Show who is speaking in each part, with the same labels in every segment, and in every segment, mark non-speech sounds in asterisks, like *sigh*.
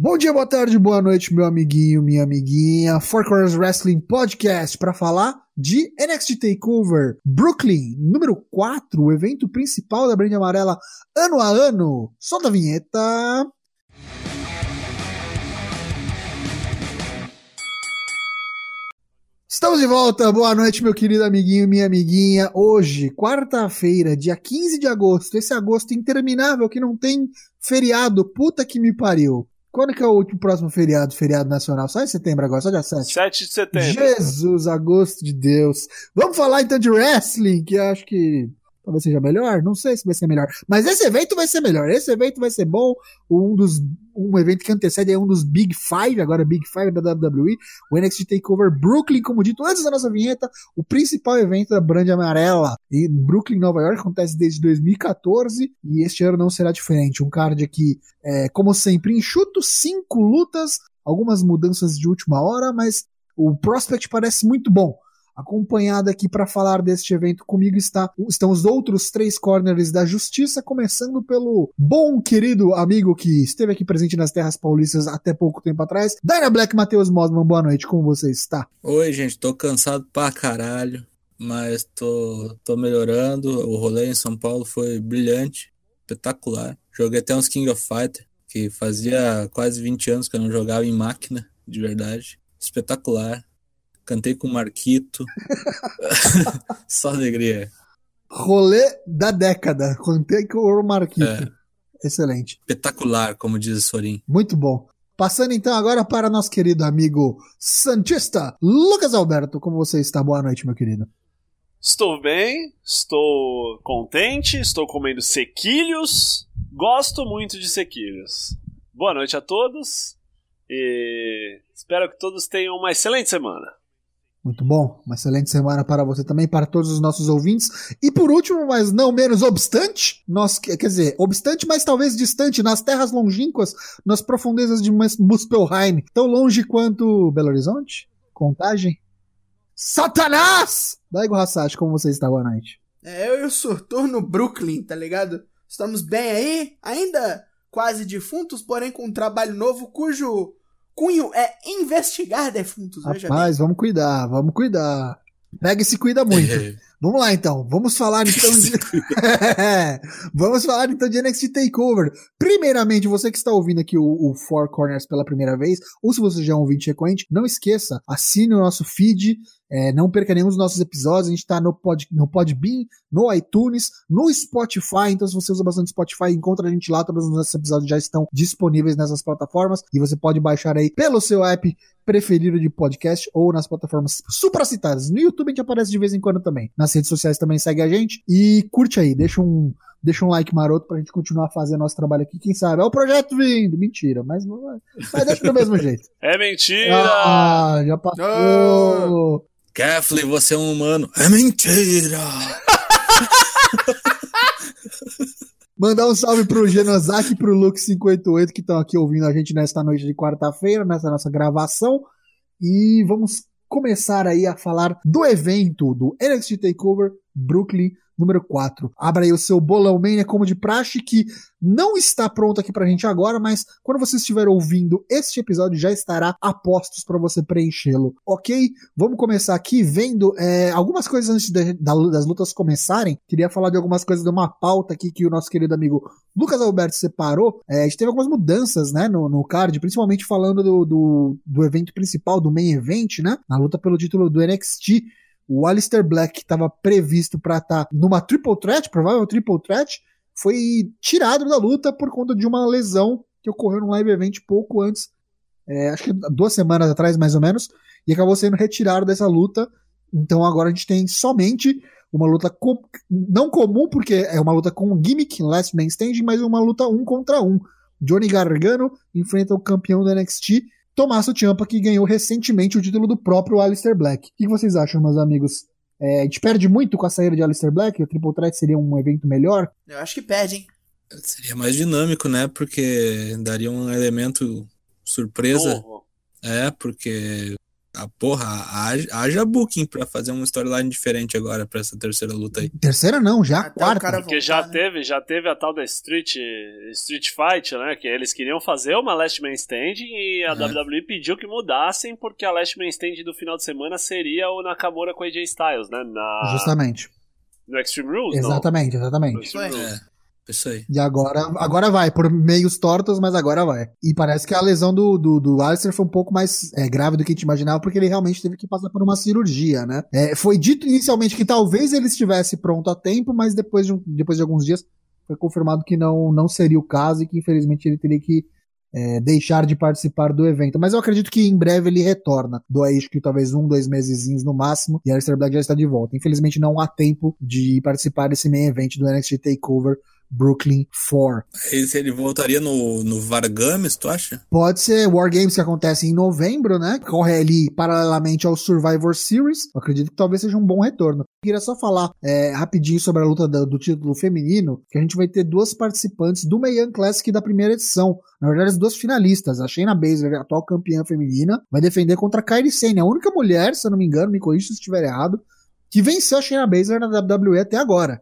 Speaker 1: Bom dia, boa tarde, boa noite, meu amiguinho, minha amiguinha. Four Corners Wrestling Podcast para falar de NXT Takeover Brooklyn, número 4, o evento principal da Brand Amarela ano a ano. Solta a vinheta. Estamos de volta, boa noite, meu querido amiguinho, minha amiguinha. Hoje, quarta-feira, dia 15 de agosto, esse agosto interminável que não tem feriado, puta que me pariu. Quando que é o último próximo feriado, feriado nacional? Só em setembro agora, só dia 7.
Speaker 2: 7 de setembro.
Speaker 1: Jesus, agosto de Deus. Vamos falar então de wrestling, que eu acho que talvez seja melhor. Não sei se vai ser melhor. Mas esse evento vai ser melhor. Esse evento vai ser bom. Um dos um evento que antecede é um dos Big Five, agora Big Five da WWE, o NXT Takeover Brooklyn, como dito antes da nossa vinheta, o principal evento da Brand Amarela. E Brooklyn, Nova York, acontece desde 2014 e este ano não será diferente. Um card aqui, é, como sempre, enxuto, cinco lutas, algumas mudanças de última hora, mas o prospect parece muito bom. Acompanhado aqui para falar deste evento comigo está, estão os outros três corners da justiça, começando pelo bom querido amigo que esteve aqui presente nas terras paulistas até pouco tempo atrás, Dyna Black Matheus Mosman. Boa noite, como você está?
Speaker 3: Oi, gente, tô cansado pra caralho, mas tô, tô melhorando. O rolê em São Paulo foi brilhante, espetacular. Joguei até uns King of Fighter, que fazia quase 20 anos que eu não jogava em máquina, de verdade. Espetacular cantei com o Marquito. *laughs* *laughs* Só alegria.
Speaker 1: Rolê da década. Cantei com o Marquito. É. Excelente.
Speaker 3: Espetacular, como diz o Sorin.
Speaker 1: Muito bom. Passando então agora para nosso querido amigo Santista, Lucas Alberto. Como você está? Boa noite, meu querido.
Speaker 2: Estou bem, estou contente, estou comendo sequilhos. Gosto muito de sequilhos. Boa noite a todos e espero que todos tenham uma excelente semana.
Speaker 1: Muito bom. Uma excelente semana para você também, para todos os nossos ouvintes. E por último, mas não menos obstante, nós, quer dizer, obstante, mas talvez distante, nas terras longínquas, nas profundezas de Muspelheim, tão longe quanto Belo Horizonte? Contagem? Satanás! Daigo Hassashi, como você está? Boa noite.
Speaker 4: É, eu e o Surtur no Brooklyn, tá ligado? Estamos bem aí, ainda quase defuntos, porém com um trabalho novo cujo cunho é investigar defuntos.
Speaker 1: Rapaz, vamos cuidar, vamos cuidar. Pega e se cuida muito. vamos lá então, vamos falar *laughs* então de. *laughs* vamos falar então de NXT Takeover. Primeiramente, você que está ouvindo aqui o, o, Four Corners pela primeira vez, ou se você já é um ouvinte recorrente, não esqueça, assine o nosso feed, é, não perca nenhum dos nossos episódios. A gente está no, Pod, no Podbean, no iTunes, no Spotify. Então, se você usa bastante Spotify, encontra a gente lá. Todos os nossos episódios já estão disponíveis nessas plataformas. E você pode baixar aí pelo seu app preferido de podcast ou nas plataformas supracitadas. No YouTube a gente aparece de vez em quando também. Nas redes sociais também segue a gente. E curte aí, deixa um deixa um like maroto pra gente continuar fazendo nosso trabalho aqui. Quem sabe? É o projeto vindo. Mentira, mas. Mas deixa do mesmo jeito. *laughs*
Speaker 2: É mentira!
Speaker 1: Ah, já passou. Oh.
Speaker 3: Kefli, você é um humano. É mentira! *laughs*
Speaker 1: Mandar um salve pro Genosaki e pro Luke58 que estão aqui ouvindo a gente nesta noite de quarta-feira, nessa nossa gravação. E vamos começar aí a falar do evento do NXT TakeOver Brooklyn número 4. Abra aí o seu bolão mania como de praxe, que não está pronto aqui pra gente agora, mas quando você estiver ouvindo este episódio já estará a postos para você preenchê-lo, ok? Vamos começar aqui vendo é, algumas coisas antes de, das lutas começarem. Queria falar de algumas coisas de uma pauta aqui que o nosso querido amigo Lucas Alberto separou. É, a gente teve algumas mudanças, né, no, no card, principalmente falando do, do, do evento principal, do main event, né? Na luta pelo título do NXT. O Alistair Black, que estava previsto para estar tá numa triple threat, provável triple threat, foi tirado da luta por conta de uma lesão que ocorreu no live event pouco antes, é, acho que duas semanas atrás mais ou menos, e acabou sendo retirado dessa luta. Então agora a gente tem somente uma luta com, não comum, porque é uma luta com gimmick, last man standing, mas uma luta um contra um. Johnny Gargano enfrenta o campeão do NXT Tommaso Ciampa, que ganhou recentemente o título do próprio Alistair Black. O que vocês acham, meus amigos? É, a gente perde muito com a saída de Alistair Black? O Triple Threat seria um evento melhor?
Speaker 4: Eu acho que perde, hein?
Speaker 3: Seria mais dinâmico, né? Porque daria um elemento surpresa. Oh. É, porque Ah, porra, haja, haja booking pra fazer uma storyline diferente agora pra essa terceira luta aí.
Speaker 1: Terceira não, já a quarta.
Speaker 4: cara
Speaker 2: Porque
Speaker 4: voltar,
Speaker 2: já
Speaker 4: né?
Speaker 2: teve, já teve a tal da Street, Street Fight, né? Que eles queriam fazer uma Last Man Standing e a
Speaker 3: É.
Speaker 2: WWE pediu que mudassem porque a Last Man Standing do final de semana seria o Nakamura com a AJ Styles, né? Na,
Speaker 1: Justamente.
Speaker 2: no Extreme Rules, não?
Speaker 1: Exatamente,
Speaker 2: No
Speaker 1: exatamente.
Speaker 2: Rules.
Speaker 3: É, isso aí.
Speaker 1: E agora, agora vai, por meios tortos, mas agora vai. E parece que a lesão do, do, do Alistair foi um pouco mais é, grave do que a gente imaginava, porque ele realmente teve que passar por uma cirurgia, né? É, foi dito inicialmente que talvez ele estivesse pronto a tempo, mas depois de, um- depois de alguns dias foi confirmado que não, não seria o caso e que infelizmente ele teria que é, deixar de participar do evento. Mas eu acredito que em breve ele retorna. Do acho que talvez um, dois mesezinhos no máximo, e Alistair Black já está de volta. Infelizmente não há tempo de participar desse main event do NXT TakeOver Brooklyn 4.
Speaker 3: Aí se ele voltaria no, no Vargames, tu acha?
Speaker 1: Pode ser War Games que acontece em novembro, né? Corre ali paralelamente ao Survivor Series. Eu acredito que talvez seja um bom retorno. Eu queria só falar é, rapidinho sobre a luta do, do título feminino, que a gente vai ter duas participantes do Mae Young Classic da primeira edição. Na verdade, as duas finalistas. A Shayna Baszler, a atual campeã feminina, vai defender contra a Kairi Sane, a única mulher, se eu não me engano, me corrija se estiver errado, que venceu a Shayna Baszler na WWE até agora.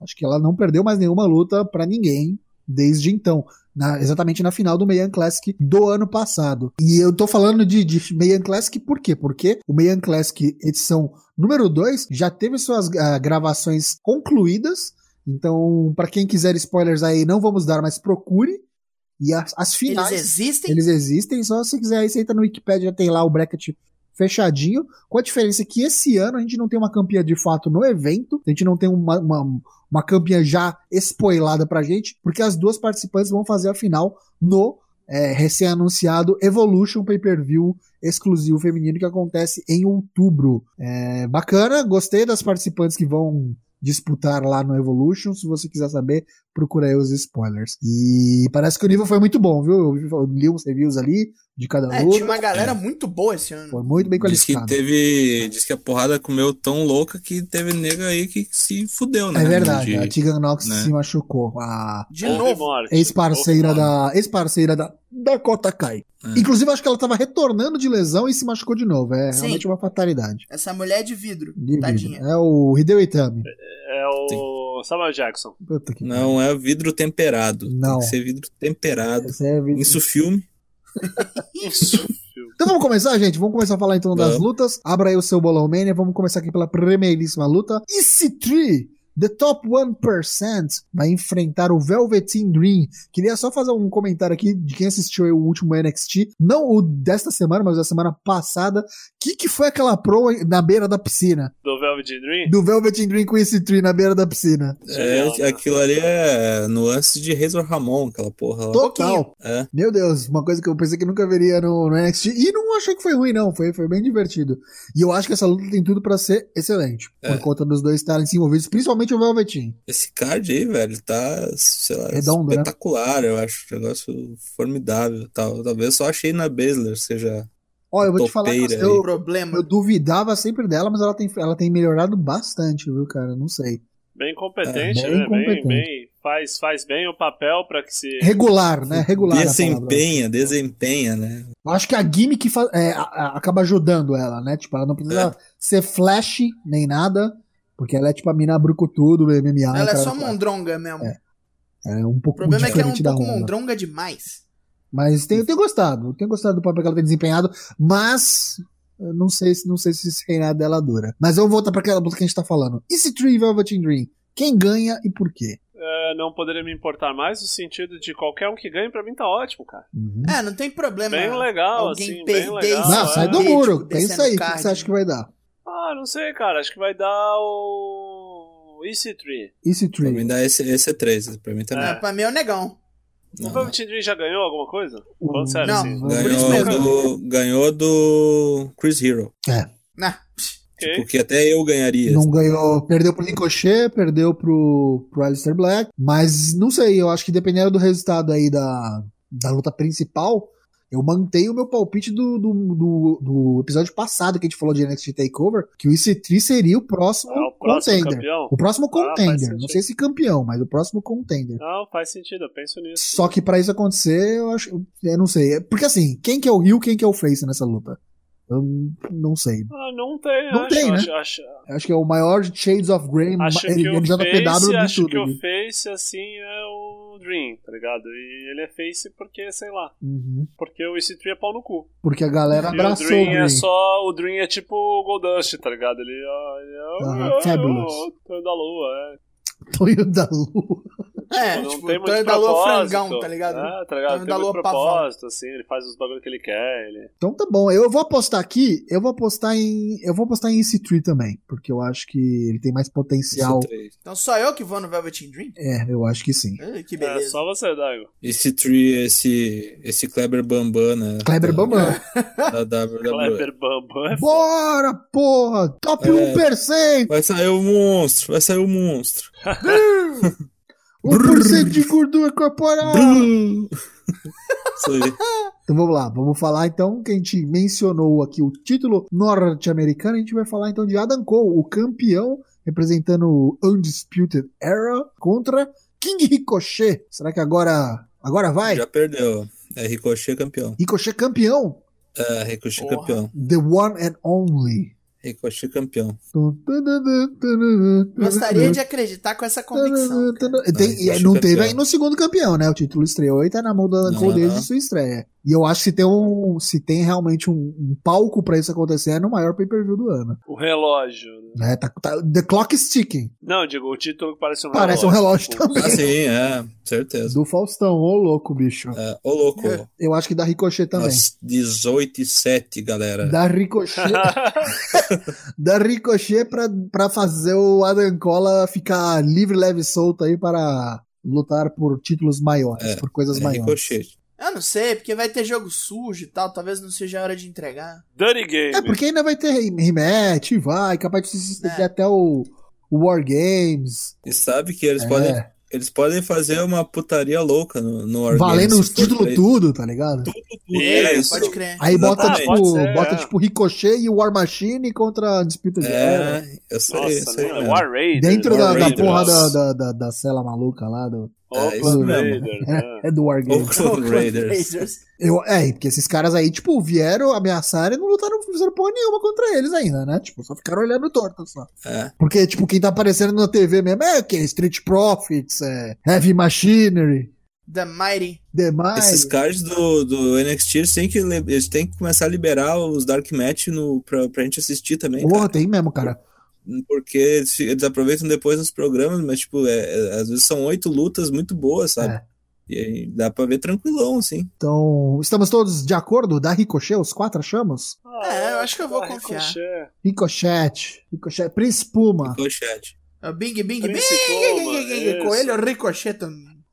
Speaker 1: Acho que ela não perdeu mais nenhuma luta pra ninguém desde então. na- exatamente na final do Mayan Classic do ano passado. E eu tô falando de, de Mayan Classic por quê? Porque o Mayan Classic edição número 2 já teve suas ah, gravações concluídas. Então, pra quem quiser spoilers aí, não vamos dar, mas procure. E as, as finais.
Speaker 4: Eles existem?
Speaker 1: Eles existem, só se quiser aí você entra no Wikipedia, já tem lá o bracket fechadinho, com a diferença que esse ano a gente não tem uma campeã de fato no evento, a gente não tem uma, uma, uma campeã já spoilada pra gente, porque as duas participantes vão fazer a final no é, recém-anunciado Evolution Pay-Per-View exclusivo feminino que acontece em outubro. É, bacana, gostei das participantes que vão disputar lá no Evolution. Se você quiser saber, procura aí os spoilers. E parece que o nível foi muito bom, viu? Eu li uns reviews ali de cada
Speaker 4: É,
Speaker 1: luta.
Speaker 4: tinha uma galera muito boa esse ano.
Speaker 1: Foi muito bem
Speaker 3: Diz que
Speaker 1: qualificado.
Speaker 3: teve. Diz que a porrada comeu tão louca que teve nega aí que se fudeu, né?
Speaker 1: É verdade,
Speaker 3: De-
Speaker 1: a Tegan Nox
Speaker 3: né?
Speaker 1: se machucou. A
Speaker 4: De novo.
Speaker 1: ex-parceira da. Ex-parceira da Dakota Kai.
Speaker 3: É.
Speaker 1: Inclusive, acho que ela tava retornando de lesão e se machucou de novo. É
Speaker 4: Sim.
Speaker 1: realmente uma fatalidade.
Speaker 4: Essa mulher é de vidro.
Speaker 1: De vidro.
Speaker 4: Tadinha.
Speaker 1: É o Hideo Itami.
Speaker 2: É o Samuel Jackson.
Speaker 1: Puta que
Speaker 3: Não é vidro temperado.
Speaker 1: Não.
Speaker 3: Tem que ser vidro temperado.
Speaker 1: Esse é vidro. *laughs*
Speaker 3: Isso filme.
Speaker 2: Isso.
Speaker 1: Então vamos começar, gente? Vamos começar a falar então das
Speaker 3: Vamos.
Speaker 1: lutas. Abra aí o seu Bolão Mania. Vamos começar aqui pela primeiríssima luta. EC3, The Top 1%, vai enfrentar o Velveteen Dream. Queria só fazer um comentário aqui de quem assistiu o último NXT. Não o desta semana, mas da semana passada. Que que foi aquela pro na beira da piscina?
Speaker 2: Do Velvet Dream?
Speaker 1: Do Velveteen Dream com EC3 na beira da piscina.
Speaker 3: É,
Speaker 2: né?
Speaker 3: aquilo ali é nuances de Razor Ramon, aquela porra lá.
Speaker 1: Total.
Speaker 3: É.
Speaker 1: Meu Deus, uma coisa que eu pensei que nunca veria no, no NXT. E não achei que foi ruim, não. Foi, foi bem divertido. E eu acho que essa luta tem tudo pra ser excelente.
Speaker 3: É.
Speaker 1: Por conta dos dois estarem se envolvidos, principalmente o Velveteen.
Speaker 3: Esse card aí, velho, tá, sei lá,
Speaker 1: Redondo, né?
Speaker 3: espetacular, eu acho. Um negócio formidável. Tal. Talvez só achei na Baszler seja.
Speaker 1: Olha, eu vou te falar que eu,
Speaker 4: O
Speaker 1: eu,
Speaker 4: problema.
Speaker 1: duvidava sempre dela, mas ela tem, ela tem melhorado bastante, viu, cara? Não sei.
Speaker 2: Bem competente,
Speaker 1: É, bem
Speaker 2: né?
Speaker 1: competente.
Speaker 2: Bem, bem, faz, faz bem o papel pra que se.
Speaker 1: Regular, né? Regular.
Speaker 3: Desempenha, desempenha, né?
Speaker 1: Eu acho que a gimmick é, a- a- acaba ajudando ela, né? Tipo, ela não precisa ser flash nem nada, porque ela é tipo a mina brucutudo, MMA.
Speaker 4: Ela é só mondronga mesmo.
Speaker 1: É um
Speaker 4: O
Speaker 1: pouco
Speaker 4: problema é que ela é um pouco mondronga demais.
Speaker 1: Mas eu tenho gostado, eu tenho gostado do papel que ela tem desempenhado, mas não sei, se- não sei se esse reinado dela dura. Mas eu vou voltar pra aquela luta que a gente tá falando. E se Tree Velvet Dream? Quem ganha e por quê?
Speaker 2: É, não poderia me importar mais no sentido de qualquer um que ganhe, pra mim tá ótimo, cara.
Speaker 1: Uhum.
Speaker 4: É, não tem problema.
Speaker 2: Bem legal,
Speaker 4: alguém
Speaker 2: assim, bem
Speaker 4: perder
Speaker 2: legal.
Speaker 4: isso.
Speaker 1: Não,
Speaker 2: é.
Speaker 1: sai do
Speaker 4: Tipo,
Speaker 1: muro.
Speaker 4: descendo
Speaker 1: Pensa aí, o que você acha que vai dar?
Speaker 2: Ah, não sei, cara. Acho que vai dar o. EC3.
Speaker 1: E se
Speaker 3: Pra mim dá esse, esse é 3, pra mim também.
Speaker 4: É, pra mim é o negão.
Speaker 2: O
Speaker 3: Não.
Speaker 2: Velvet Dream já ganhou alguma coisa? Falando sério,
Speaker 4: Não.
Speaker 2: assim.
Speaker 4: Por isso
Speaker 3: Ganhou do, ganhou do Chris Hero.
Speaker 4: Nah.
Speaker 2: Ok.
Speaker 3: Porque até eu ganharia.
Speaker 1: Não ganhou, perdeu pro Ricochet, perdeu pro, pro Alistair Black, mas não sei, eu acho que dependendo do resultado aí da, da luta principal, eu mantenho o meu palpite do, do, do, do episódio passado que a gente falou de NXT TakeOver, que o EC3 seria o próximo,
Speaker 2: É o próximo
Speaker 1: contender.
Speaker 2: campeão?
Speaker 1: O próximo
Speaker 2: Ah,
Speaker 1: contender,
Speaker 2: sentido.
Speaker 1: não sei se campeão, mas o próximo contender.
Speaker 2: Não, faz sentido, eu penso nisso.
Speaker 1: Só que pra isso acontecer, eu acho, eu não sei, porque assim, quem que é o Rio, quem que é o Face nessa luta? Eu não sei.
Speaker 2: Ah, não tem,
Speaker 1: Não
Speaker 2: acho,
Speaker 1: tem, né?
Speaker 2: acho, acho,
Speaker 1: Acho que é o maior Shades of Grey
Speaker 2: acho que o
Speaker 1: NJPW
Speaker 2: Face,
Speaker 1: de
Speaker 2: acho
Speaker 1: tudo.
Speaker 2: que o
Speaker 1: aqui.
Speaker 2: Face, assim, é o Dream, tá ligado? E ele é Face porque, sei lá,
Speaker 1: Uhum.
Speaker 2: porque o EC3 é pau no cu.
Speaker 1: Porque a galera
Speaker 2: E o
Speaker 1: abraçou o
Speaker 2: Dream
Speaker 1: Grey.
Speaker 2: é só. O Dream é tipo o Goldust, tá ligado? Ele é. Ele é
Speaker 1: Aham,
Speaker 2: o-
Speaker 1: Fabulous.
Speaker 2: o Tonho da Lua, é. *laughs*
Speaker 1: Tonho da Lua.
Speaker 4: É,
Speaker 2: não
Speaker 4: tipo,
Speaker 2: tem
Speaker 4: o
Speaker 2: muito
Speaker 4: Tonho da Lua
Speaker 2: propósito.
Speaker 4: frangão, tá ligado?
Speaker 2: É, tá ligado?
Speaker 4: Tonho
Speaker 2: Tem
Speaker 4: da
Speaker 2: muito
Speaker 4: Lua pavão.
Speaker 2: propósito, assim, ele faz os bagulhos que ele quer. Ele...
Speaker 1: Então tá bom. Eu vou apostar aqui. Eu vou apostar em. Eu vou apostar em EC3 também. Porque eu acho que ele tem mais potencial.
Speaker 3: Esse.
Speaker 4: Então só eu que vou no Velvet Dream?
Speaker 1: É, eu acho que sim.
Speaker 4: Ai, que
Speaker 2: É
Speaker 4: beleza.
Speaker 2: só você, Daigo.
Speaker 3: Esse tree, esse, esse Kleber Bambam, né?
Speaker 1: Kleber Bambam.
Speaker 3: Da WWE.
Speaker 2: Kleber Bambam é
Speaker 1: Bora, porra! Top
Speaker 3: É.
Speaker 1: 1%!
Speaker 3: Vai sair o monstro, vai sair o monstro. *laughs*
Speaker 1: 1% de gordura corporal! *laughs* Então vamos lá, vamos falar então que a gente mencionou aqui o título norte-americano, a gente vai falar então de Adam Cole, o campeão representando o Undisputed Era contra King Ricochet. Será que agora agora vai?
Speaker 3: Já perdeu. É Ricochet campeão.
Speaker 1: Ricochet campeão,
Speaker 3: É, Ricochet
Speaker 4: Porra.
Speaker 3: campeão.
Speaker 1: the one and only.
Speaker 3: Ricochet campeão.
Speaker 4: Gostaria de acreditar com essa convicção.
Speaker 1: Tem- não
Speaker 3: campeão.
Speaker 1: teve ainda o segundo campeão, né? O título estreou e tá na mão do Adam Cole
Speaker 3: Não.
Speaker 1: desde sua estreia. E eu acho que se tem, um, se tem realmente um, um palco pra isso acontecer, é no maior pay-per-view do ano.
Speaker 2: o relógio. né?
Speaker 1: Né? Tá, tá- the clock is ticking.
Speaker 2: Não, digo, o título parece um
Speaker 1: Parece um relógio
Speaker 2: Tipo,
Speaker 1: também.
Speaker 3: Ah, sim, é, certeza.
Speaker 1: Do Faustão, ô louco, bicho.
Speaker 3: É, ô louco.
Speaker 1: Eu acho que da Ricochet também.
Speaker 3: Às 18 e 7, galera.
Speaker 1: Da Ricochet, *laughs* da Ricochet pra, pra fazer o Adam Cola ficar livre, leve e solto aí para lutar por títulos maiores,
Speaker 3: É,
Speaker 1: por coisas
Speaker 3: É
Speaker 1: maiores.
Speaker 3: Ricochet.
Speaker 4: Eu não sei, porque vai ter jogo sujo e tal, talvez não seja a hora de entregar.
Speaker 2: Dirty Game.
Speaker 1: É, porque ainda vai ter rematch, vai, capaz de se estender
Speaker 4: É.
Speaker 1: até o, o War Games.
Speaker 3: E sabe que eles,
Speaker 1: É.
Speaker 3: podem, eles podem fazer uma putaria louca no, no War
Speaker 1: valendo
Speaker 3: Games,
Speaker 1: os títulos tudo, tá ligado?
Speaker 3: É,
Speaker 2: Isso.
Speaker 3: isso.
Speaker 4: Pode crer.
Speaker 1: Aí bota, tipo,
Speaker 2: Pode ser,
Speaker 1: bota
Speaker 2: é.
Speaker 1: tipo Ricochet e War Machine contra a Disputa de.
Speaker 3: É, eu sei,
Speaker 2: Nossa,
Speaker 3: isso aí
Speaker 2: né?
Speaker 3: mesmo.
Speaker 2: War Raiders.
Speaker 1: Dentro da,
Speaker 3: War
Speaker 1: da
Speaker 3: Raiders.
Speaker 1: porra da, da, da, da cela maluca lá, do,
Speaker 3: É,
Speaker 2: Oakland
Speaker 3: mesmo.
Speaker 2: Raiders. né? *laughs*
Speaker 1: é do War Games.
Speaker 3: Oakland Raiders.
Speaker 1: Eu, é, porque esses caras aí, tipo, vieram ameaçar e não lutaram, fizeram porra nenhuma contra eles ainda, né? Tipo, só ficaram olhando torto só.
Speaker 3: É.
Speaker 1: Porque, tipo, quem tá aparecendo na TV mesmo é o quê? Street Profits, é Heavy Machinery,
Speaker 4: The Mighty.
Speaker 1: demais.
Speaker 3: Esses cards do, do NXT, eles têm, que, eles têm que começar a liberar os Dark Match no, pra, pra gente assistir também,
Speaker 1: Porra,
Speaker 3: cara.
Speaker 1: tem mesmo, cara.
Speaker 3: Porque eles, eles aproveitam depois nos programas, mas, tipo, é, é- às vezes são oito lutas muito boas, sabe?
Speaker 1: É.
Speaker 3: E aí dá pra ver tranquilão, assim.
Speaker 1: Então, estamos todos de acordo? Da Ricochet, os quatro achamos?
Speaker 2: Ah,
Speaker 4: É, eu acho que eu vou
Speaker 2: ah,
Speaker 4: confiar.
Speaker 2: Ricochet.
Speaker 1: Ricochet, Ricochet, Prince Puma.
Speaker 3: Ricochet.
Speaker 4: É o Bing Bing Bing.
Speaker 2: Isso.
Speaker 4: Coelho Ricocheto.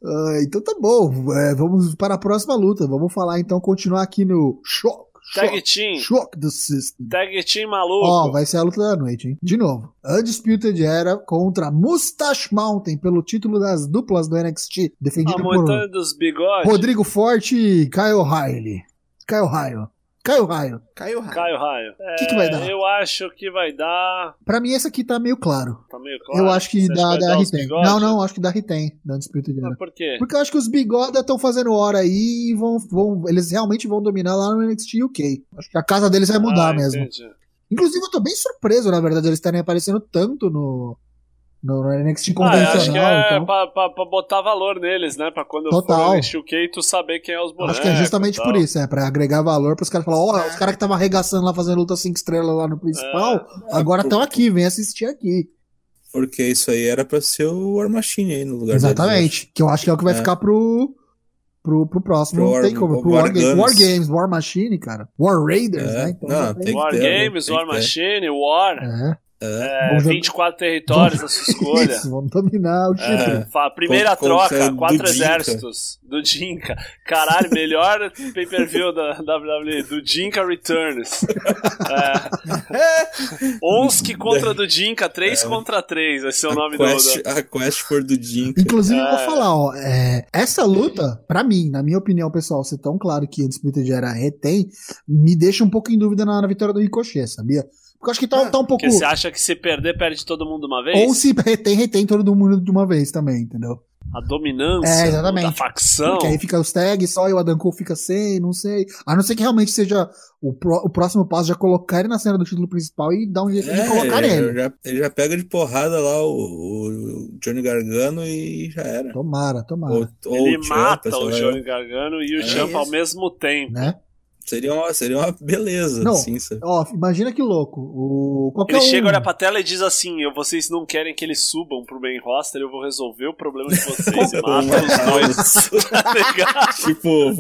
Speaker 1: Ah, então tá bom, é, vamos para a próxima luta. Vamos falar então, continuar aqui no Shock,
Speaker 2: Tag Team.
Speaker 1: Shock the System.
Speaker 2: Tag Team
Speaker 1: Ó,
Speaker 2: maluco.
Speaker 1: vai ser a luta da noite, hein? De novo. Undisputed Era contra Mustache Mountain pelo título das duplas do NXT,
Speaker 2: a
Speaker 1: defendido por
Speaker 2: montanha dos bigodes.
Speaker 1: Rodrigo Forte e Kyle Riley. Kyle Riley. Kyle Riley.
Speaker 4: Caiu raio.
Speaker 2: Caio Raio. É,
Speaker 1: Que que vai dar?
Speaker 2: Eu acho que vai dar.
Speaker 1: Pra mim, esse aqui tá meio claro.
Speaker 2: Tá meio claro.
Speaker 1: eu acho que
Speaker 2: Você
Speaker 1: dá, dá
Speaker 2: bigodes?
Speaker 1: Não, não, acho que dá Ritem da Undisputed Era.
Speaker 2: Mas por quê?
Speaker 1: Porque eu acho que os bigoda estão fazendo hora aí e vão, vão, eles realmente vão dominar lá no NXT UK. Acho que a casa deles vai mudar
Speaker 2: Ah,
Speaker 1: mesmo.
Speaker 2: entendi.
Speaker 1: Inclusive, eu tô bem surpreso, na verdade, eles estarem aparecendo tanto no, no, no NXT
Speaker 2: Ah, eu acho que
Speaker 1: convencional.
Speaker 2: é
Speaker 1: então,
Speaker 2: pra, pra- pra botar valor neles, né? Pra quando
Speaker 1: Total.
Speaker 2: for no UK tu saber quem é os bonecos.
Speaker 1: acho que é justamente por isso, é pra agregar valor pros caras falar, ó,
Speaker 4: É.
Speaker 1: os caras que estavam arregaçando lá fazendo luta 5 estrelas lá no principal, agora estão aqui, vem assistir aqui.
Speaker 3: Porque isso aí era pra ser o War Machine aí no lugar
Speaker 1: Exatamente. Que eu acho que é o que vai
Speaker 3: É.
Speaker 1: ficar pro. Pro, pro próximo,
Speaker 3: Pro
Speaker 1: não
Speaker 3: War-
Speaker 1: tem como. Pro
Speaker 3: War
Speaker 1: War, Games. War Games, War Machine, cara. War Raiders,
Speaker 3: É.
Speaker 1: né? Então
Speaker 3: Não, tem que
Speaker 2: War
Speaker 3: ter, né?
Speaker 2: Games,
Speaker 3: Tem
Speaker 2: War. Machine, War.
Speaker 1: É.
Speaker 3: É.
Speaker 2: É,
Speaker 1: Vamos jogar-
Speaker 2: 24 territórios na sua escolha. *laughs*
Speaker 1: Isso, vamos dominar o Chipre.
Speaker 2: É, primeira
Speaker 3: Com- com-
Speaker 2: troca,
Speaker 3: do
Speaker 2: quatro
Speaker 3: Dinka.
Speaker 2: exércitos do Dinka. Caralho, melhor pay-per-view da WWE, do Dinka Returns. É, Onsk contra do Dinka, 3 contra 3, vai ser o nome
Speaker 3: a,
Speaker 2: do.
Speaker 3: quest,
Speaker 2: da-
Speaker 3: a quest for do Jinka.
Speaker 1: Inclusive, eu vou
Speaker 2: É.
Speaker 1: falar, ó, é, essa luta, pra mim, na minha opinião, pessoal, ser tão claro que a Undisputed era retém, me deixa um pouco em dúvida na, na vitória do Ricochet, sabia? Porque eu acho que tá,
Speaker 4: Ah,
Speaker 1: tá um pouco.
Speaker 2: Porque você acha que se perder, perde todo mundo de uma vez?
Speaker 1: Ou se *laughs* retém, retém todo mundo de uma vez também, entendeu?
Speaker 2: a dominância
Speaker 1: É, exatamente.
Speaker 2: da facção.
Speaker 1: Porque aí fica os tags só e o Adam Cole fica sem, não sei. A não ser que realmente seja o, pro- o próximo passo já colocar ele na cena do título principal e dar um jeito de colocar
Speaker 3: ele,
Speaker 1: nele.
Speaker 3: já, ele já pega de porrada lá o, o Johnny Gargano e já era.
Speaker 1: Tomara, tomara.
Speaker 3: Ou
Speaker 2: Ele
Speaker 3: o
Speaker 2: mata
Speaker 3: sei
Speaker 2: o. Johnny Gargano e o
Speaker 3: É
Speaker 2: Champa ao mesmo tempo.
Speaker 1: Né?
Speaker 3: Seria uma, seria uma beleza,
Speaker 1: Não.
Speaker 3: assim, sabe?
Speaker 1: Ó, imagina que louco. O, qualquer
Speaker 2: Ele
Speaker 1: um...
Speaker 2: chega, olha pra tela e diz assim: eu, vocês não querem que eles subam pro main roster, eu vou resolver o problema de vocês *laughs* e mata os dois. *laughs* tá ligado?
Speaker 3: tipo,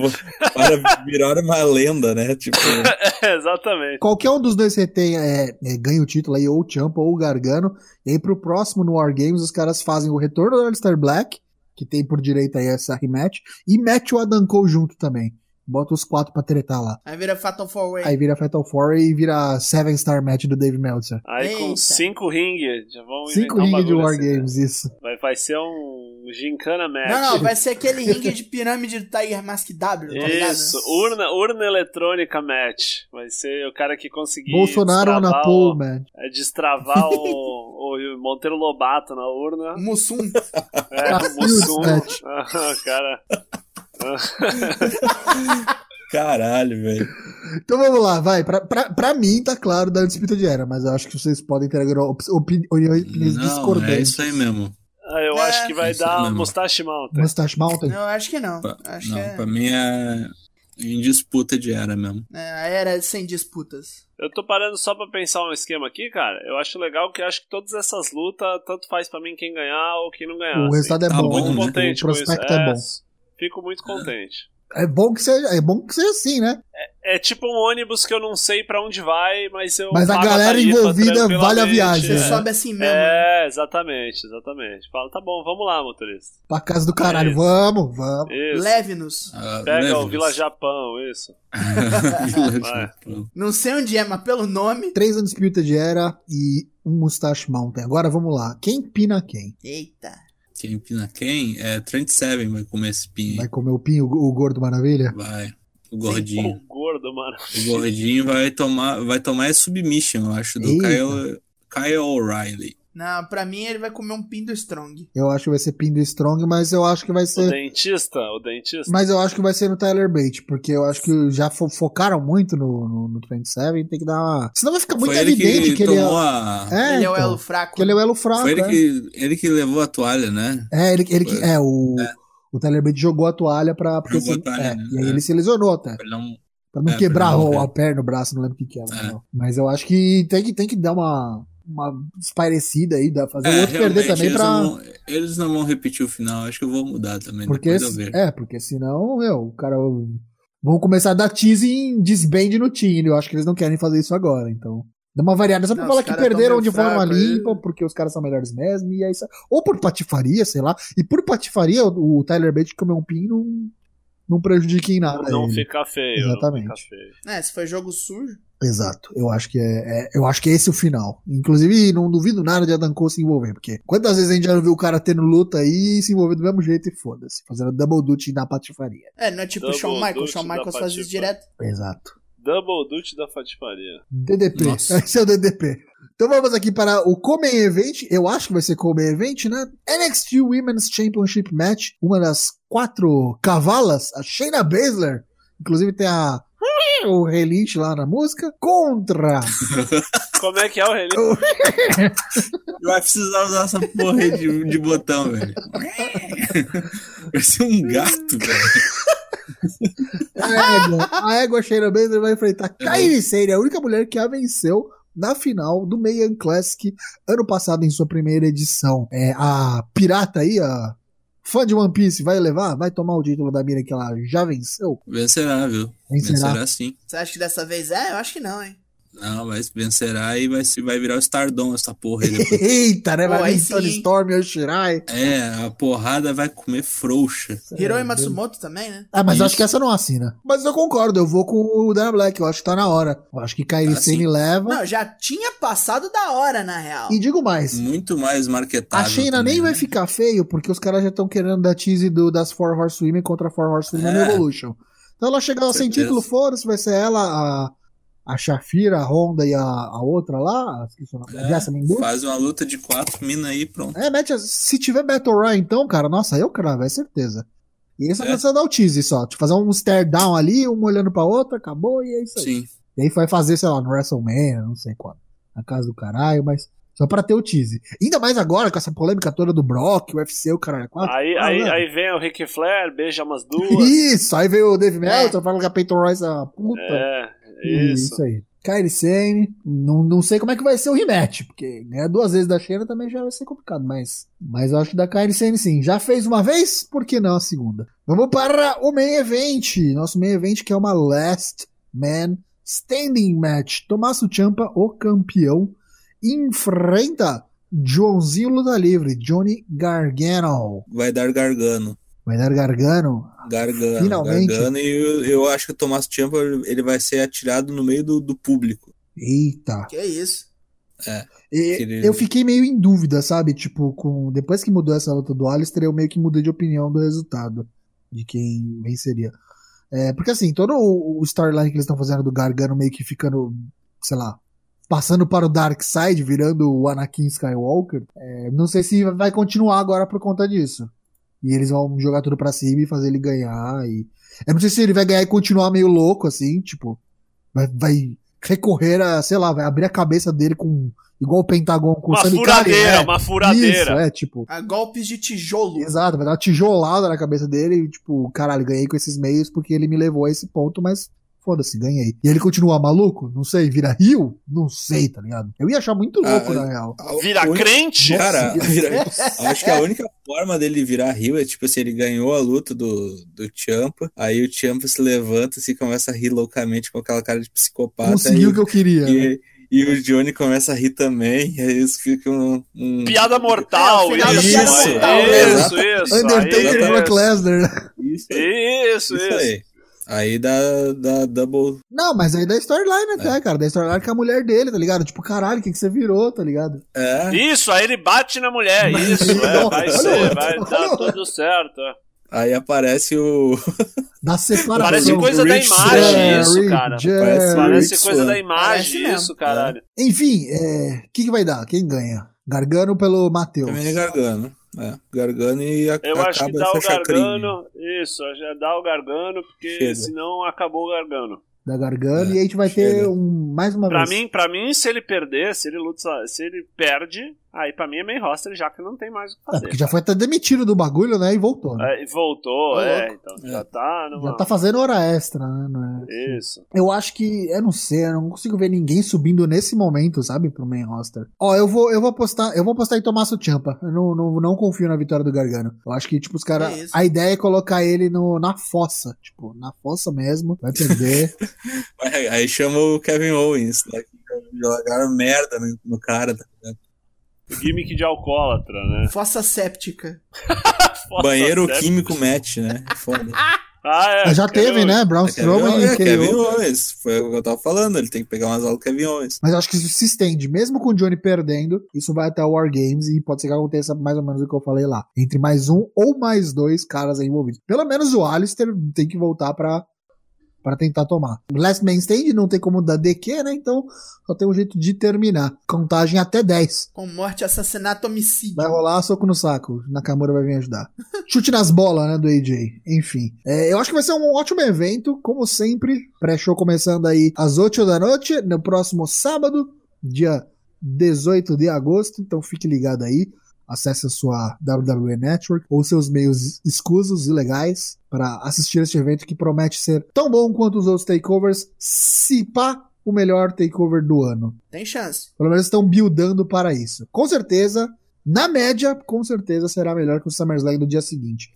Speaker 3: para virar uma lenda, né? Tipo, *laughs*
Speaker 2: É, exatamente.
Speaker 1: Qualquer um dos dois retém, é, é, ganha o título aí, ou o Champa ou o Gargano. E aí pro próximo no War Games os caras fazem o retorno do Alistair Black, que tem por direito aí essa rematch, e mete o Adam Cole junto também. Bota os quatro pra tretar lá.
Speaker 4: Aí vira Fatal 4 Way.
Speaker 1: Aí vira Fatal Four e vira Seven Star Match do Dave Meltzer.
Speaker 2: Aí com
Speaker 4: Eita.
Speaker 2: cinco ring, já vão
Speaker 1: Cinco ringue de
Speaker 2: bagulho
Speaker 1: War
Speaker 2: assim, né?
Speaker 1: Games, isso.
Speaker 2: Vai, vai ser um gincana match.
Speaker 4: Não, não, vai ser aquele ringue de pirâmide do Tiger Mask W, tá ligado?
Speaker 2: Isso, urna, urna eletrônica match. Vai ser o cara que conseguir.
Speaker 1: Bolsonaro na
Speaker 2: o-
Speaker 1: man.
Speaker 2: É destravar o, o Monteiro Lobato na urna.
Speaker 4: Mussum.
Speaker 2: É, *laughs*
Speaker 1: Ah, *laughs*
Speaker 2: o Mussum.
Speaker 1: match.
Speaker 2: Ah, cara. *laughs*
Speaker 3: caralho, velho.
Speaker 1: Então vamos lá, vai. Pra, pra, pra mim tá claro da disputa de era, mas eu acho que vocês podem ter opini- opiniões
Speaker 3: Não,
Speaker 1: discordantes.
Speaker 3: é isso aí mesmo.
Speaker 2: Ah, eu
Speaker 4: É,
Speaker 2: acho que vai
Speaker 3: isso
Speaker 2: dar
Speaker 3: mesmo.
Speaker 2: Mustache Mountain.
Speaker 1: Mustache Mountain?
Speaker 4: Eu acho que não.
Speaker 3: Pa-
Speaker 4: Acho
Speaker 3: não,
Speaker 4: que é,
Speaker 3: pra mim é em disputa de era mesmo.
Speaker 4: é a era sem disputas.
Speaker 2: Eu tô parando só pra pensar um esquema aqui, cara. Eu acho legal que eu acho que todas essas lutas, tanto faz pra mim quem ganhar ou quem não ganhar.
Speaker 1: O
Speaker 2: assim.
Speaker 1: resultado é
Speaker 3: Tá
Speaker 1: bom,
Speaker 3: bom, né?
Speaker 1: o prospecto é, bom.
Speaker 2: Fico muito contente.
Speaker 1: É bom que seja, é bom que seja assim, né?
Speaker 2: É tipo um ônibus que eu não sei pra onde vai, mas eu.
Speaker 1: Mas a galera
Speaker 2: tarifa
Speaker 1: envolvida vale a viagem,
Speaker 4: Você
Speaker 1: É.
Speaker 4: sobe assim mesmo.
Speaker 2: É, exatamente, exatamente. Fala, tá bom, vamos lá, motorista.
Speaker 1: Pra casa do caralho.
Speaker 2: isso.
Speaker 1: Vamos, vamos.
Speaker 2: Isso.
Speaker 4: Leve-nos.
Speaker 3: Ah,
Speaker 2: Pega o
Speaker 3: leva-nos.
Speaker 2: Vila Japão, isso. *laughs*
Speaker 3: Japão.
Speaker 4: Não sei onde é, mas pelo nome.
Speaker 1: Três Undisputed Era e um Mustache Mountain. Agora vamos lá. Quem pina quem?
Speaker 4: Eita.
Speaker 3: Quem pina quem? É Trent Seven vai comer esse pinho.
Speaker 1: Vai comer o pinho, o gordo maravilha?
Speaker 3: Vai. O gordinho.
Speaker 2: O gordo, mano.
Speaker 3: O gordinho vai tomar, vai tomar submission, eu acho, do
Speaker 1: Eita.
Speaker 3: Kyle, Kyle O'Reilly.
Speaker 4: Não, pra mim ele vai comer um pin do Strong.
Speaker 1: Eu acho que vai ser pin do Strong, mas eu acho que vai
Speaker 2: O
Speaker 1: ser.
Speaker 2: dentista, o dentista.
Speaker 1: Mas eu acho que vai ser no Tyler Bate, porque eu acho que já fo- focaram muito no, no, no 27 tem que dar uma. Senão vai ficar muito
Speaker 3: Foi ele
Speaker 1: evidente
Speaker 3: que,
Speaker 1: que, ele é.
Speaker 3: a...
Speaker 1: É,
Speaker 4: ele é o
Speaker 1: então,
Speaker 4: elo fraco.
Speaker 1: que ele é o elo fraco.
Speaker 3: Foi ele
Speaker 1: é.
Speaker 3: que, ele que levou a toalha, né?
Speaker 1: É, ele, ele que. É, o. O Tyler Bate jogou a toalha pra. Porque,
Speaker 3: Jogou a
Speaker 1: assim,
Speaker 3: toalha,
Speaker 1: é,
Speaker 3: né?
Speaker 1: E aí
Speaker 3: É.
Speaker 1: ele se lesionou até.
Speaker 3: Pra ele não...
Speaker 1: Pra não
Speaker 3: É,
Speaker 1: quebrar
Speaker 3: pra não
Speaker 1: o- a perna, o braço, não lembro o que que era.
Speaker 3: É.
Speaker 1: não. Mas eu acho que tem que, tem que dar uma, uma espairecida aí, dá- fazer o
Speaker 3: É,
Speaker 1: outro perder também
Speaker 3: eles,
Speaker 1: pra.
Speaker 3: não vão, eles não vão repetir o final, acho que eu vou mudar também,
Speaker 1: Porque,
Speaker 3: depois eu ver.
Speaker 1: é, porque senão, meu, o cara. Vão começar a dar tease em disband no time. Eu acho que eles não querem fazer isso agora, então. Dá uma variada só pra
Speaker 4: Não,
Speaker 1: falar que perderam de forma
Speaker 4: fraco,
Speaker 1: limpa,
Speaker 4: aí.
Speaker 1: porque os caras são melhores mesmo, e aí. sa- Ou por patifaria, sei lá. E por patifaria, o o Tyler Bate comer um pin não, não prejudica em nada.
Speaker 2: não
Speaker 1: ele.
Speaker 2: fica feio.
Speaker 1: Exatamente.
Speaker 2: Fica feio.
Speaker 4: É, se foi jogo sujo.
Speaker 1: Exato. Eu acho que é, é- eu acho que é esse o final. Inclusive, não duvido nada de Adam Cole se envolver, porque quantas vezes a gente já não viu o cara tendo luta aí e se envolver do mesmo jeito e foda-se, fazendo double duty na patifaria.
Speaker 4: É, não é tipo o
Speaker 2: Double
Speaker 4: Shawn Michaels. Shawn Michaels faz isso direto.
Speaker 1: Exato.
Speaker 2: Double Duty da Fatifaria.
Speaker 1: DDP.
Speaker 3: Nossa. *laughs*
Speaker 1: Esse é o DDP. Então vamos aqui para o Comen Event. Eu acho que vai ser Comen Event, né? NXT Women's Championship Match. Uma das quatro cavalas, a Shayna Baszler. Inclusive tem a *laughs* o relinche lá na música. Contra *laughs*
Speaker 2: Como é que é o relíquio?
Speaker 3: Vai precisar usar essa porra aí de, de botão, velho. Vai ser um gato, velho.
Speaker 1: A égua. A égua Shayna Baszler vai enfrentar Kairi Sane, a única mulher que a venceu na final do Mayan Classic ano passado em sua primeira edição. É, a pirata aí, a fã de One Piece, vai levar? Vai tomar o título da mira que ela já venceu?
Speaker 3: Vencerá, viu?
Speaker 1: Vencerá.
Speaker 3: Vencerá sim.
Speaker 4: Você acha que dessa vez é? Eu acho que não, hein?
Speaker 3: Não, mas vencerá e vai, se- vai virar o Stardom essa porra aí depois. *laughs*
Speaker 1: Eita, né?
Speaker 4: Pô,
Speaker 1: Vai
Speaker 4: aí
Speaker 1: vir. Storm e Shirai.
Speaker 3: É, a porrada vai comer frouxa.
Speaker 4: Hiroi Matsumoto também, né?
Speaker 1: Ah, mas eu
Speaker 3: Isso.
Speaker 1: acho que essa não assina. Mas eu concordo, eu vou com o Dana Black, eu acho que tá na hora. Eu acho que Kairi
Speaker 3: Ah,
Speaker 1: Sane leva.
Speaker 4: Não, já tinha passado da hora, na real.
Speaker 1: E digo mais,
Speaker 3: Muito mais marketável.
Speaker 1: A
Speaker 3: também,
Speaker 1: nem vai
Speaker 3: né?
Speaker 1: ficar feio, porque os caras já estão querendo dar tease do, das Four Horsewomen contra a Four Horsewomen
Speaker 3: É.
Speaker 1: Evolution. Então ela chegar lá sem título, foda-se, vai ser ela, a, a Shafira, a Honda e a, a outra lá, a
Speaker 3: É, faz uma luta de quatro minas aí, pronto.
Speaker 1: É, mete, se tiver Battle Royale então, cara, nossa, eu cravo, é certeza. E aí só
Speaker 3: É.
Speaker 1: precisa dar o tease só, tipo, fazer um stare down ali, uma olhando pra outra, acabou e é isso aí.
Speaker 3: Sim.
Speaker 1: E aí vai fazer, sei lá, no WrestleMania, não sei quando. Na casa do caralho, mas só pra ter o tease. Ainda mais agora, com essa polêmica toda do Brock, o UFC, o caralho. quatro.
Speaker 2: Aí,
Speaker 1: Ah,
Speaker 2: aí,
Speaker 1: mano.
Speaker 2: aí vem o Ric Flair, beija umas duas.
Speaker 1: Isso, aí veio o Dave Meltzer, fala que a Peyton Royce é uma puta.
Speaker 2: é,
Speaker 1: isso.
Speaker 2: isso.
Speaker 1: aí. Kairi Sane, não, não sei como é que vai ser o rematch, porque ganhar duas vezes da Shayna também já vai ser complicado, mas, mas eu acho que da Kairi Sane sim. Já fez uma vez, por que não a segunda? Vamos para o main event, nosso main event que é uma Last Man Standing Match. Tommaso Ciampa, o campeão, enfrenta Joãozinho Luta Livre, Johnny Gargano.
Speaker 3: Vai dar Gargano.
Speaker 1: Vai dar Gargano?
Speaker 3: Gargano.
Speaker 1: Finalmente.
Speaker 3: Gargano e eu, eu acho que o Tomás Ciampa ele vai ser atirado no meio do, do público.
Speaker 1: Eita.
Speaker 4: Que isso?
Speaker 1: E
Speaker 3: Querido.
Speaker 1: eu fiquei meio em dúvida, sabe? Tipo, com depois que mudou essa luta do Alistair, eu meio que mudei de opinião do resultado de quem venceria. É, porque assim, todo o, o storyline que eles estão fazendo do Gargano meio que ficando, sei lá, passando para o Dark Side, virando o Anakin Skywalker, é, não sei se vai continuar agora por conta disso. E eles vão jogar tudo pra cima e fazer ele ganhar. E... Eu não sei se ele vai ganhar e continuar meio louco, assim, tipo, vai, vai recorrer a, sei lá, vai abrir a cabeça dele com. Igual o Pentagon com
Speaker 2: Uma furadeira,
Speaker 1: Kali, é.
Speaker 2: uma furadeira.
Speaker 1: Isso, é, tipo.
Speaker 4: A golpes de tijolo.
Speaker 1: Exato, vai dar uma tijolada na cabeça dele e, tipo, caralho, ganhei com esses meios porque ele me levou a esse ponto, mas foda-se, ganhei. E ele continua maluco? Não sei, vira rio? Não sei, tá ligado? Eu ia achar muito louco,
Speaker 3: Ah,
Speaker 1: na real.
Speaker 2: Vira
Speaker 3: única-
Speaker 2: crente?
Speaker 3: Cara,
Speaker 1: Nossa.
Speaker 3: vira- *laughs* acho que a única forma dele virar rio é tipo assim, ele ganhou a luta do, do Champa, aí o Champa se levanta e começa a rir loucamente com aquela cara de psicopata.
Speaker 1: Conseguiu
Speaker 3: e,
Speaker 1: o que eu queria. né?
Speaker 3: e, e o Johnny começa a rir também, e aí isso fica um. um-
Speaker 2: Piada mortal,
Speaker 4: É,
Speaker 2: isso.
Speaker 3: da piada mortal,
Speaker 2: isso,
Speaker 3: né?
Speaker 2: isso.
Speaker 1: Undertaker e Brock Lesnar.
Speaker 3: Isso,
Speaker 2: Isso,
Speaker 3: isso
Speaker 2: isso.
Speaker 3: Aí. Dá, dá double.
Speaker 1: Não, mas aí da storyline até, cara. Da storyline com a mulher dele, tá ligado? Tipo, caralho, o que, que você virou, tá ligado?
Speaker 3: É.
Speaker 2: Isso, aí ele bate na mulher, isso, é, vai ser,
Speaker 1: outro,
Speaker 2: vai dar
Speaker 1: outro.
Speaker 2: tudo certo. é.
Speaker 3: Aí aparece o.
Speaker 1: Da separação.
Speaker 2: Parece coisa da imagem isso, cara. Parece coisa da imagem isso, caralho.
Speaker 1: Enfim, é, o que, que vai dar? Quem ganha? Gargano pelo Matheus.
Speaker 3: Também é Gargano. É, Gargano e a,
Speaker 2: Eu
Speaker 3: acaba
Speaker 2: acho que dá o
Speaker 3: chacrinha.
Speaker 2: gargano. Isso, já dá o gargano, porque
Speaker 3: Chega.
Speaker 2: senão acabou o gargano.
Speaker 1: Da Gargano.
Speaker 3: É,
Speaker 1: e a gente vai ter
Speaker 3: chega.
Speaker 1: um, mais uma
Speaker 2: Pra
Speaker 1: vez.
Speaker 2: mim, pra mim, se ele perder, se ele luta, se ele perde, aí pra mim é main roster, já que não tem mais o que
Speaker 1: É,
Speaker 2: fazer.
Speaker 1: porque já foi até demitido do bagulho, né? E voltou. Né?
Speaker 2: É, e voltou, é, então
Speaker 3: É.
Speaker 2: já tá numa...
Speaker 1: Já tá fazendo hora extra, né? Não é?
Speaker 2: Isso.
Speaker 1: Eu acho que, eu não sei, eu não consigo ver ninguém subindo nesse momento, sabe, pro main roster. Ó, eu vou, eu vou apostar, eu vou apostar em Tommaso Ciampa. Eu não, não, não confio na vitória do Gargano. Eu acho que, tipo, os caras,
Speaker 4: É
Speaker 1: a ideia é colocar ele no, na fossa, tipo, na fossa mesmo, vai perder. *laughs*
Speaker 3: Aí, chama o Kevin Owens, né? que Jogaram merda no, no cara. Tá ligado?
Speaker 2: Gimmick de alcoólatra, né? *laughs*
Speaker 4: Fossa séptica.
Speaker 2: Fossa
Speaker 3: Banheiro
Speaker 2: séptica.
Speaker 3: químico match, né? Foda.
Speaker 2: Ah, é.
Speaker 1: Mas já
Speaker 2: Kevin
Speaker 1: teve, né?
Speaker 3: É Kevin,
Speaker 1: Strowman e
Speaker 3: é, Kevin. Owens, foi o que eu tava falando, ele tem que pegar umas aulas do Kevin Owens.
Speaker 1: Mas acho que isso se estende, mesmo com o Johnny perdendo, isso vai até o War Games e pode ser que aconteça mais ou menos o que eu falei lá. Entre mais um ou mais dois caras aí envolvidos. Pelo menos o Alistair tem que voltar pra, pra tentar tomar. Last Man Stand não tem como dar DQ, né? Então só tem um jeito de terminar. Contagem até 10.
Speaker 4: Com morte, assassinato, homicídio.
Speaker 1: Vai rolar soco no saco. Nakamura vai vir ajudar. *laughs* Chute nas bolas, né, do AJ. Enfim. É, eu acho que vai ser um ótimo evento, como sempre. Pré-show começando aí às 8 da noite, no próximo sábado, dia 18 de agosto. Então fique ligado aí. Acesse a sua WWE Network ou seus meios escusos e legais para assistir este evento que promete ser tão bom quanto os outros takeovers, se pá, o melhor takeover do ano.
Speaker 4: Tem chance.
Speaker 1: Pelo menos estão buildando para isso. Com certeza, na média, com certeza será melhor que o SummerSlam do dia seguinte.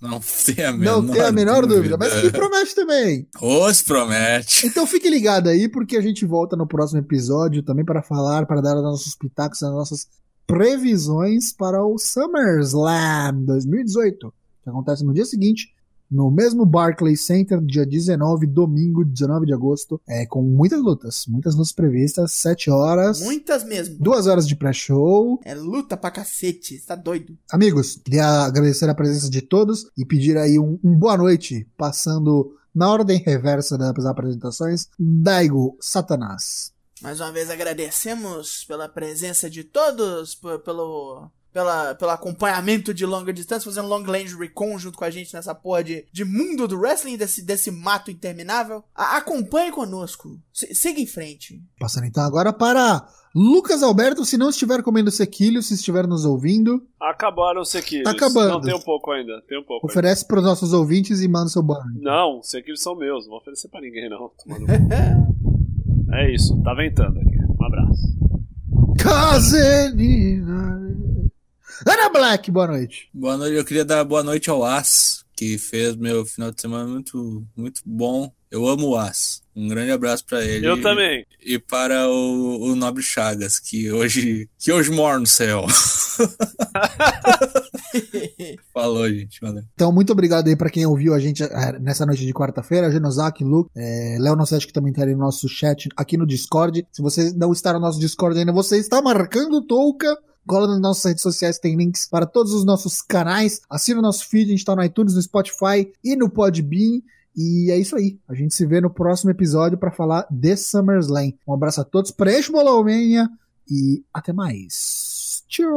Speaker 3: Não *laughs* tem a menor,
Speaker 1: Não tem a menor dúvida, mas que promete também.
Speaker 3: Os promete.
Speaker 1: Então fique ligado aí, porque a gente volta no próximo episódio também para falar, para dar os nossos pitacos, as nossas previsões para o SummerSlam 2018, que acontece no dia seguinte, no mesmo Barclays Center, dia 19, domingo, 19 de agosto, é, com muitas lutas, muitas lutas previstas, 7 horas,
Speaker 4: Muitas mesmo.
Speaker 1: 2 horas de pré-show.
Speaker 4: É luta pra cacete. Tá doido.
Speaker 1: Amigos, queria agradecer a presença de todos e pedir aí um, um boa noite, passando na ordem reversa das apresentações, Daigo Satanás.
Speaker 4: Mais uma vez agradecemos pela presença de todos, pelo pela, pelo acompanhamento de longa distância, fazendo long range recon junto com a gente nessa porra de, de mundo do wrestling, desse, desse mato interminável. A, acompanhe conosco. S siga em frente.
Speaker 1: Passando então agora para Lucas Alberto, se não estiver comendo sequilho, se estiver nos ouvindo.
Speaker 2: Acabaram os sequilhos.
Speaker 1: Tá acabando.
Speaker 2: Não, tem um pouco ainda. Tem um pouco.
Speaker 1: Oferece para os nossos ouvintes e manda seu banho.
Speaker 2: Não, os sequilhos são meus. Não vou oferecer para ninguém, não. *laughs* é isso. Tá ventando aqui. Um abraço.
Speaker 1: Casenina. Ana Black, boa noite.
Speaker 3: Boa noite, eu queria dar boa noite ao As, que fez meu final de semana muito, muito bom. Eu amo o As. Um grande abraço para ele.
Speaker 2: Eu também.
Speaker 3: E para o, o, Nobre Chagas, que hoje, que hoje mora no céu. *laughs* Falou, gente. Valeu.
Speaker 1: Então, muito obrigado aí para quem ouviu a gente é, nessa noite de quarta-feira. Genosaki, Luke, é, Léo Nosset, que também está aí no nosso chat aqui no Discord. Se você não está no nosso Discord ainda, você está marcando touca Cola nas nossas redes sociais, tem links para todos os nossos canais. Assina o nosso feed, a gente está no iTunes, no Spotify e no Podbean. E é isso aí. A gente se vê no próximo episódio para falar de SummerSlam. Um abraço a todos, preenche Bolomania e até mais. Tchau!